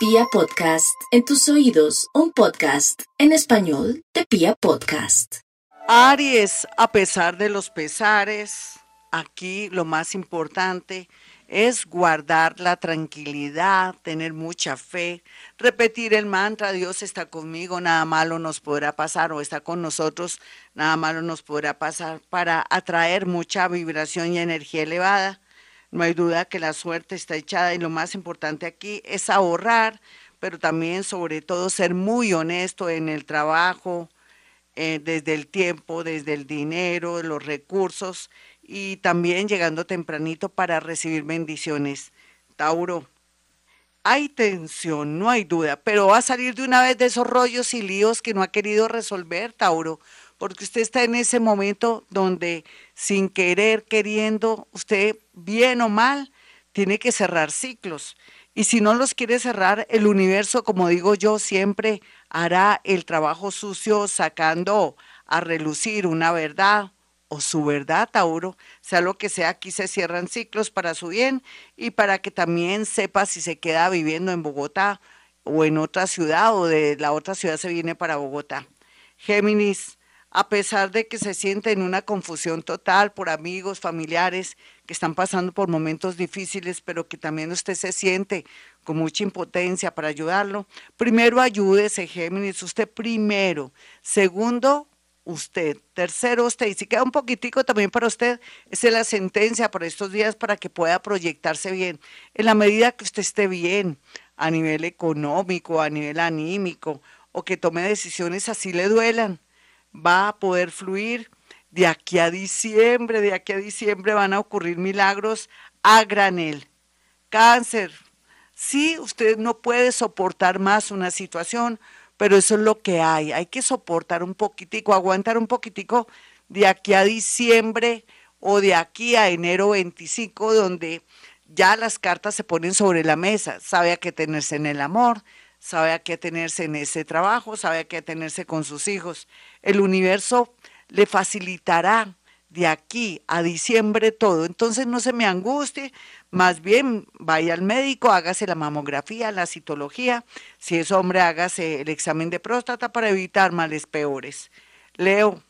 Pia Podcast, en tus oídos, un podcast en español de Pia Podcast. Aries, a pesar de los pesares, aquí lo más importante es guardar la tranquilidad, tener mucha fe, repetir el mantra, Dios está conmigo, nada malo nos podrá pasar, o está con nosotros, nada malo nos podrá pasar, para atraer mucha vibración y energía elevada. No hay duda que la suerte está echada y lo más importante aquí es ahorrar, pero también sobre todo ser muy honesto en el trabajo, eh, desde el tiempo, desde el dinero, los recursos y también llegando tempranito para recibir bendiciones. Tauro, hay tensión, no hay duda, pero va a salir de una vez de esos rollos y líos que no ha querido resolver, Tauro, porque usted está en ese momento donde sin querer, queriendo, usted bien o mal, tiene que cerrar ciclos. Y si no los quiere cerrar, el universo, como digo yo, siempre hará el trabajo sucio sacando a relucir una verdad, o su verdad, Tauro, sea lo que sea, aquí se cierran ciclos para su bien y para que también sepa si se queda viviendo en Bogotá o en otra ciudad o de la otra ciudad se viene para Bogotá. Géminis, a pesar de que se siente en una confusión total por amigos, familiares que están pasando por momentos difíciles, pero que también usted se siente con mucha impotencia para ayudarlo, primero ayúdese, Géminis, usted primero. Segundo, usted. Tercero, usted. Y si queda un poquitico también para usted, esa es la sentencia por estos días para que pueda proyectarse bien. En la medida que usted esté bien a nivel económico, a nivel anímico, o que tome decisiones así le duelan, va a poder fluir. De aquí a diciembre, de aquí a diciembre van a ocurrir milagros a granel. Cáncer. Si usted no puede soportar más una situación, pero eso es lo que hay. Hay que soportar un poquitico, aguantar un poquitico de aquí a diciembre o de aquí a enero 25, donde ya las cartas se ponen sobre la mesa. Sabe a qué tenerse en el amor, sabe a qué tenerse en ese trabajo, sabe a qué tenerse con sus hijos. El universo le facilitará de aquí a diciembre todo. Entonces no se me angustie, más bien vaya al médico, hágase la mamografía, la citología, si es hombre hágase el examen de próstata para evitar males peores. Leo,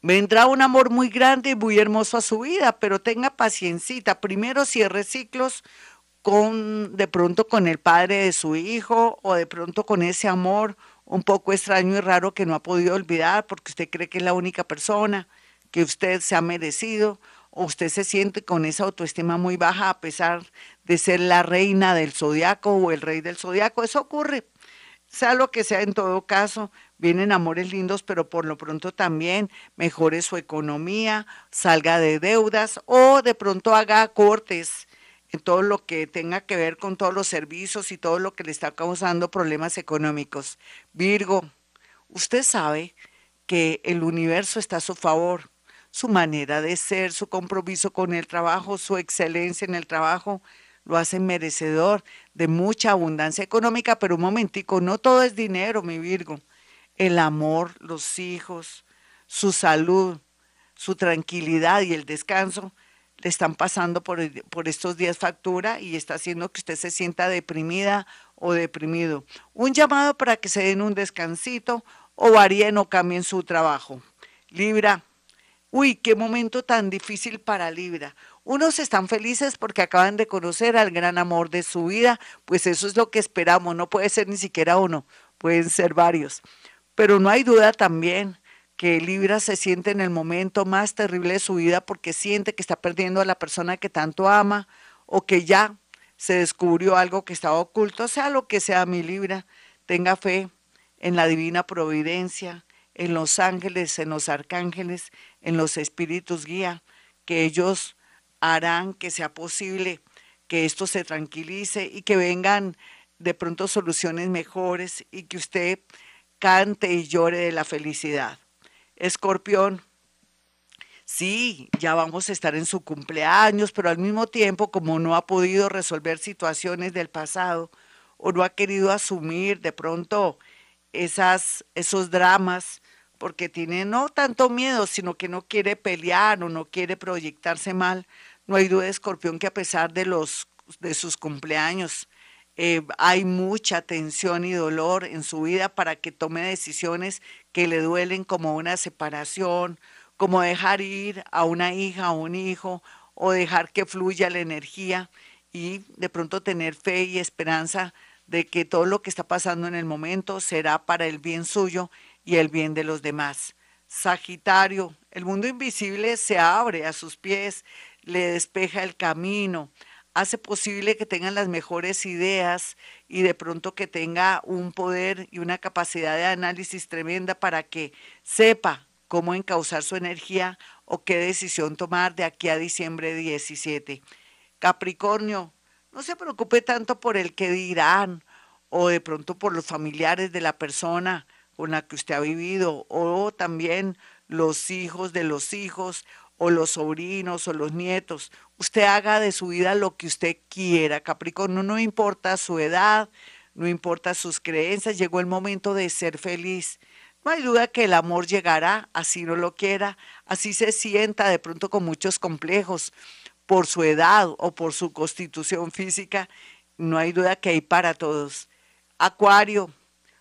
vendrá un amor muy grande y muy hermoso a su vida, pero tenga paciencita. Primero cierre ciclos con de pronto con el padre de su hijo o de pronto con ese amor un poco extraño y raro que no ha podido olvidar porque usted cree que es la única persona que usted se ha merecido o usted se siente con esa autoestima muy baja a pesar de ser la reina del zodiaco o el rey del zodiaco. Eso ocurre. Sea lo que sea, en todo caso, vienen amores lindos, pero por lo pronto también mejore su economía, salga de deudas o de pronto haga cortes en todo lo que tenga que ver con todos los servicios y todo lo que le está causando problemas económicos. Virgo, usted sabe que el universo está a su favor su manera de ser, su compromiso con el trabajo, su excelencia en el trabajo, lo hacen merecedor de mucha abundancia económica, pero un momentico, no todo es dinero, mi Virgo. El amor, los hijos, su salud, su tranquilidad y el descanso le están pasando por, por estos días factura y está haciendo que usted se sienta deprimida o deprimido. Un llamado para que se den un descansito o varíen o cambien su trabajo. Libra, Uy, qué momento tan difícil para Libra. Unos están felices porque acaban de conocer al gran amor de su vida, pues eso es lo que esperamos, no puede ser ni siquiera uno, pueden ser varios. Pero no hay duda también que Libra se siente en el momento más terrible de su vida porque siente que está perdiendo a la persona que tanto ama o que ya se descubrió algo que estaba oculto, sea lo que sea mi Libra, tenga fe en la divina providencia, en los ángeles, en los arcángeles, en los espíritus guía, que ellos harán que sea posible que esto se tranquilice y que vengan de pronto soluciones mejores y que usted cante y llore de la felicidad. Escorpión, sí, ya vamos a estar en su cumpleaños, pero al mismo tiempo, como no ha podido resolver situaciones del pasado o no ha querido asumir de pronto esas, esos dramas, porque tiene no tanto miedo, sino que no quiere pelear o no quiere proyectarse mal. No hay duda, Escorpión, que a pesar de, los, de sus cumpleaños, eh, hay mucha tensión y dolor en su vida para que tome decisiones que le duelen como una separación, como dejar ir a una hija o un hijo o dejar que fluya la energía y de pronto tener fe y esperanza de que todo lo que está pasando en el momento será para el bien suyo y el bien de los demás. Sagitario, el mundo invisible se abre a sus pies, le despeja el camino, hace posible que tengan las mejores ideas y de pronto que tenga un poder y una capacidad de análisis tremenda para que sepa cómo encauzar su energía o qué decisión tomar de aquí a diciembre 17. Capricornio, no se preocupe tanto por el que dirán o de pronto por los familiares de la persona con la que usted ha vivido o también los hijos de los hijos o los sobrinos o los nietos. Usted haga de su vida lo que usted quiera, Capricornio, no importa su edad, no importa sus creencias, llegó el momento de ser feliz. No hay duda que el amor llegará, así no lo quiera, así se sienta de pronto con muchos complejos por su edad o por su constitución física, no hay duda que hay para todos. Acuario,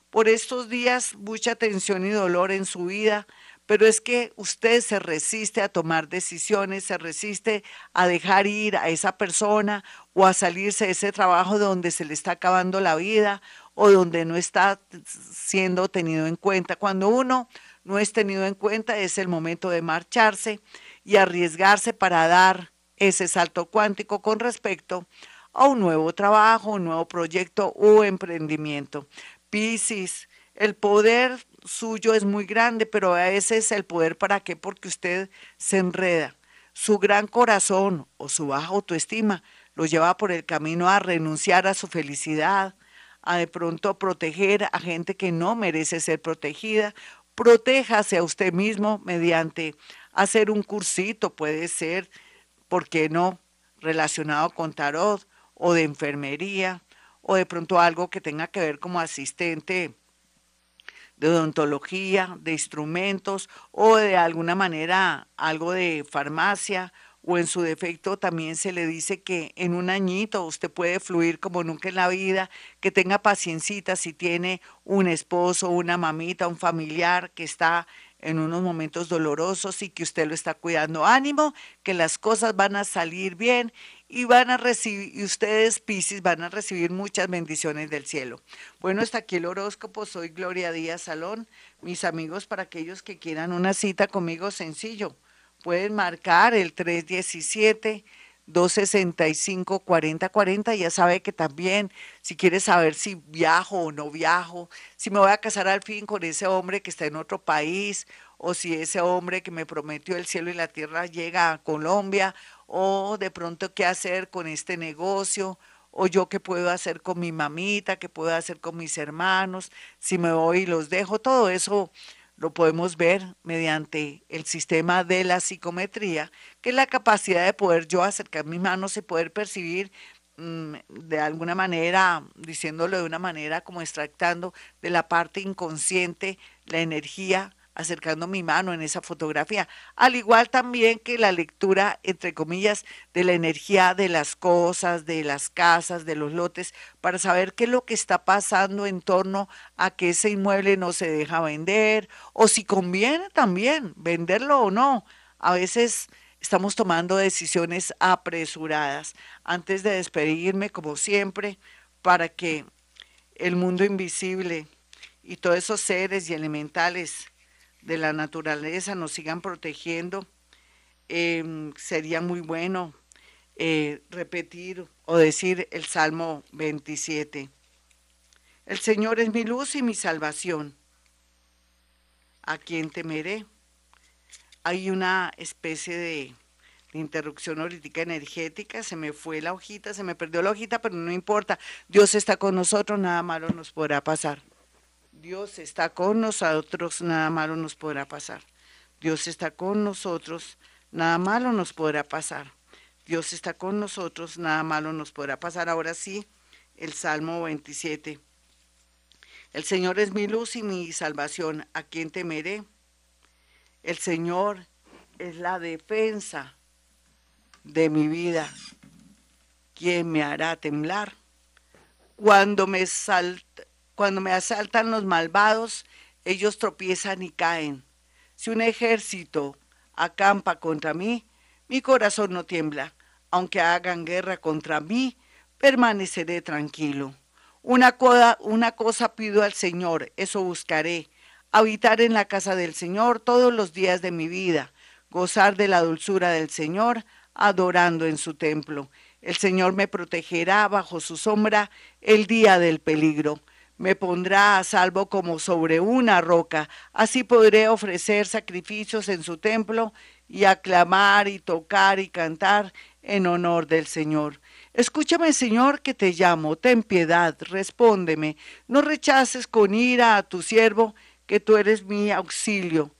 por estos días mucha tensión y dolor en su vida, pero es que usted se resiste a tomar decisiones, se resiste a dejar ir a esa persona o a salirse de ese trabajo donde se le está acabando la vida o donde no está siendo tenido en cuenta. Cuando uno no es tenido en cuenta es el momento de marcharse y arriesgarse para dar ese salto cuántico con respecto a un nuevo trabajo, un nuevo proyecto o emprendimiento. Piscis, el poder suyo es muy grande, pero a veces el poder para qué? Porque usted se enreda. Su gran corazón o su baja autoestima lo lleva por el camino a renunciar a su felicidad, a de pronto proteger a gente que no merece ser protegida. Protéjase a usted mismo mediante hacer un cursito, puede ser, ¿por qué no? Relacionado con tarot o de enfermería o de pronto algo que tenga que ver como asistente de odontología, de instrumentos o de alguna manera algo de farmacia o en su defecto también se le dice que en un añito usted puede fluir como nunca en la vida, que tenga paciencita si tiene un esposo, una mamita, un familiar que está en unos momentos dolorosos y que usted lo está cuidando. Ánimo, que las cosas van a salir bien y van a recibir, y ustedes, Piscis, van a recibir muchas bendiciones del cielo. Bueno, hasta aquí el horóscopo. Soy Gloria Díaz Salón. Mis amigos, para aquellos que quieran una cita conmigo, sencillo pueden marcar el 317 265 4040. Ya sabe que también, si quiere saber si viajo o no viajo, si me voy a casar al fin con ese hombre que está en otro país, o si ese hombre que me prometió el cielo y la tierra llega a Colombia, o de pronto qué hacer con este negocio, o yo qué puedo hacer con mi mamita, qué puedo hacer con mis hermanos, si me voy y los dejo, todo eso lo podemos ver mediante el sistema de la psicometría, que es la capacidad de poder yo acercar mis manos y poder percibir mm, de alguna manera, diciéndolo de una manera como extractando de la parte inconsciente la energía acercando mi mano en esa fotografía, al igual también que la lectura, entre comillas, de la energía de las cosas, de las casas, de los lotes, para saber qué es lo que está pasando en torno a que ese inmueble no se deja vender, o si conviene también venderlo o no. A veces estamos tomando decisiones apresuradas. Antes de despedirme, como siempre, para que el mundo invisible y todos esos seres y elementales de la naturaleza nos sigan protegiendo, em, sería muy bueno eh, repetir o decir el Salmo 27. El Señor es mi luz y mi salvación. ¿A quién temeré? Hay una especie de, interrupción holítica energética, se me fue la hojita, se me perdió la hojita, pero no importa. Dios está con nosotros, nada malo nos podrá pasar. Dios está con nosotros, nada malo nos podrá pasar. Dios está con nosotros, nada malo nos podrá pasar. Dios está con nosotros, nada malo nos podrá pasar. Ahora sí, el Salmo 27. El Señor es mi luz y mi salvación. ¿A quién temeré? El Señor es la defensa de mi vida. ¿Quién me hará temblar? Cuando me, cuando me asaltan los malvados, ellos tropiezan y caen. Si un ejército acampa contra mí, mi corazón no tiembla. Aunque hagan guerra contra mí, permaneceré tranquilo. Una, una cosa pido al Señor, eso buscaré, habitar en la casa del Señor todos los días de mi vida, gozar de la dulzura del Señor, adorando en su templo. El Señor me protegerá bajo su sombra el día del peligro. Me pondrá a salvo como sobre una roca. Así podré ofrecer sacrificios en su templo y aclamar y tocar y cantar en honor del Señor. Escúchame, Señor, que te llamo, ten piedad, respóndeme, no rechaces con ira a tu siervo, que tú eres mi auxilio.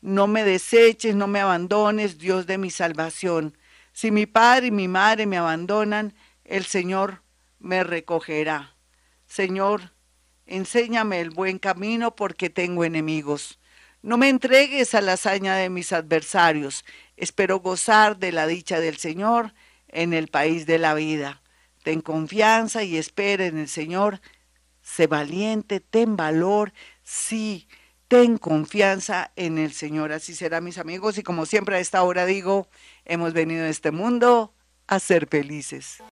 No me deseches, no me abandones, Dios de mi salvación. Si mi padre y mi madre me abandonan, el Señor me recogerá. Señor, enséñame el buen camino porque tengo enemigos. No me entregues a la hazaña de mis adversarios. Espero gozar de la dicha del Señor en el país de la vida. Ten confianza y espera en el Señor. Sé valiente, ten valor, sí, ten confianza en el Señor. Así será, mis amigos. Y como siempre a esta hora digo, hemos venido a este mundo a ser felices.